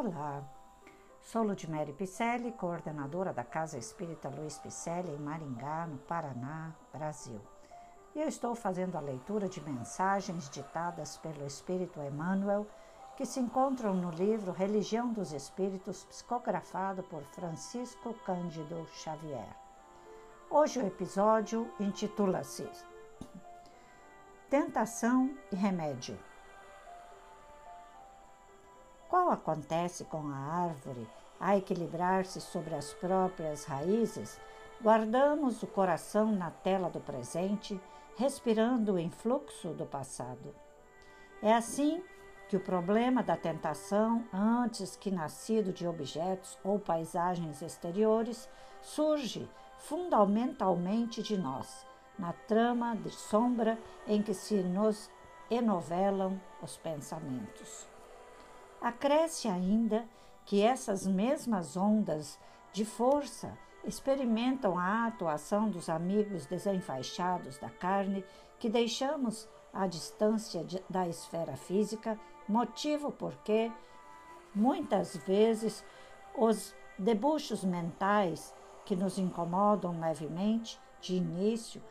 Olá, sou Ludmere Picelli, coordenadora da Casa Espírita Luiz Picelli em Maringá, no Paraná, Brasil. E eu estou fazendo a leitura de mensagens ditadas pelo Espírito Emmanuel, que se encontram no livro Religião dos Espíritos, psicografado por Francisco Cândido Xavier. Hoje o episódio intitula-se Tentação e Remédio. Qual acontece com a árvore a equilibrar-se sobre as próprias raízes, guardamos o coração na tela do presente, respirando o influxo do passado. É assim que o problema da tentação, antes que nascido de objetos ou paisagens exteriores, surge fundamentalmente de nós, na trama de sombra em que se nos enovelam os pensamentos. Acresce ainda que essas mesmas ondas de força experimentam a atuação dos amigos desenfaixados da carne que deixamos à distância de, da esfera física, motivo porque muitas vezes os debuxos mentais que nos incomodam levemente de início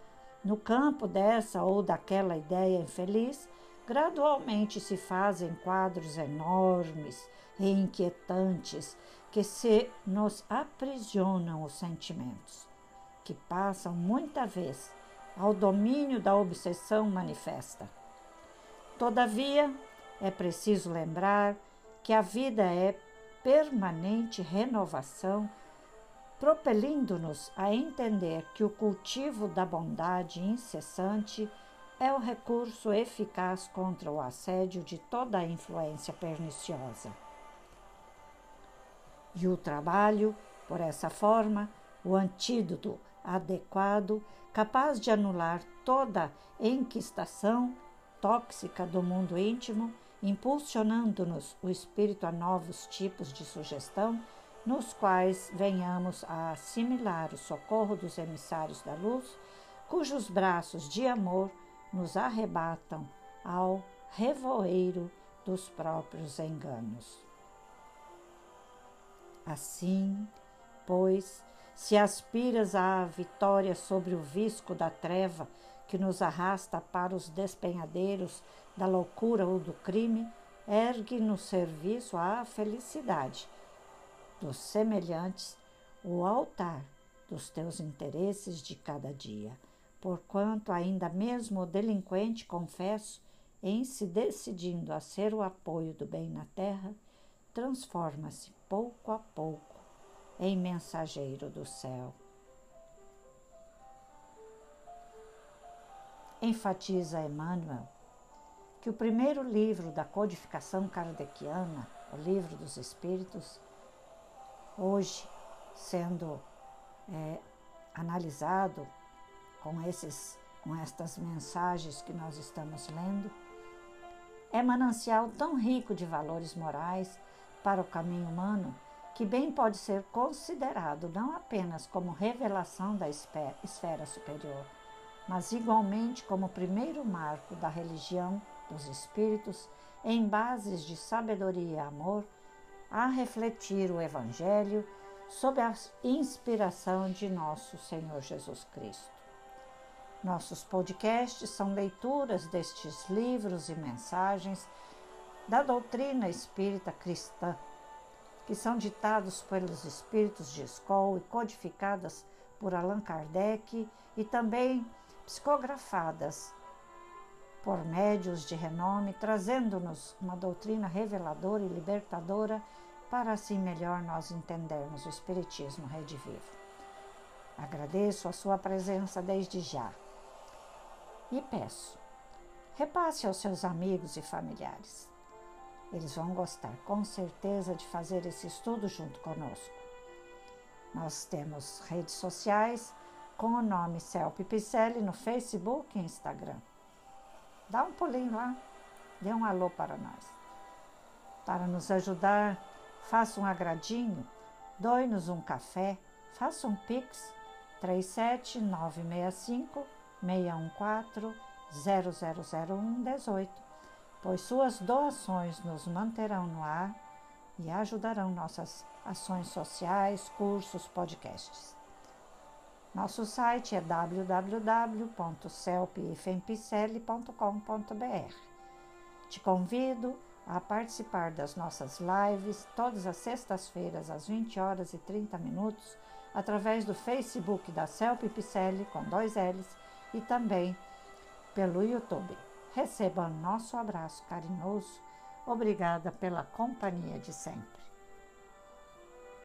no campo dessa ou daquela ideia infeliz gradualmente se fazem quadros enormes e inquietantes que se nos aprisionam os sentimentos, que passam muita vez ao domínio da obsessão manifesta. Todavia, é preciso lembrar que a vida é permanente renovação, propelindo-nos a entender que o cultivo da bondade incessante é o recurso eficaz contra o assédio de toda a influência perniciosa. E o trabalho, por essa forma, o antídoto adequado, capaz de anular toda enquistação tóxica do mundo íntimo, impulsionando-nos o espírito a novos tipos de sugestão, nos quais venhamos a assimilar o socorro dos emissários da luz, cujos braços de amor nos arrebatam ao revoeiro dos próprios enganos. Assim, pois, se aspiras à vitória sobre o visco da treva que nos arrasta para os despenhadeiros da loucura ou do crime, ergue no serviço à felicidade dos semelhantes o altar dos teus interesses de cada dia porquanto ainda mesmo o delinquente, confesso, em se decidindo a ser o apoio do bem na terra, transforma-se pouco a pouco em mensageiro do céu. Enfatiza Emmanuel que o primeiro livro da codificação kardeciana, o Livro dos Espíritos, hoje sendo é, analisado com, esses, com estas mensagens que nós estamos lendo, é manancial tão rico de valores morais para o caminho humano que bem pode ser considerado não apenas como revelação da esfera superior, mas igualmente como primeiro marco da religião dos espíritos em bases de sabedoria e amor a refletir o Evangelho sob a inspiração de nosso Senhor Jesus Cristo. Nossos podcasts são leituras destes livros e mensagens da doutrina espírita cristã, que são ditados pelos espíritos de escola e codificadas por Allan Kardec e também psicografadas por médios de renome, trazendo-nos uma doutrina reveladora e libertadora para assim melhor nós entendermos o Espiritismo Redivivo. Agradeço a sua presença desde já e peço: repasse aos seus amigos e familiares. Eles vão gostar com certeza de fazer esse estudo junto conosco. Nós temos redes sociais com o nome Celpe Picelli no Facebook e Instagram. Dá um pulinho lá, dê um alô para nós. Para nos ajudar, faça um agradinho, doe-nos um café, faça um pix 37965 614 0001 18, pois suas doações nos manterão no ar e ajudarão nossas ações sociais, cursos, podcasts. Nosso site é www.celpifempicele.com.br. Te convido a participar das nossas lives todas as sextas-feiras às 20 horas e 30 minutos através do Facebook da Celp Picelli com dois L's e também pelo YouTube. Receba nosso abraço carinhoso. Obrigada pela companhia de sempre.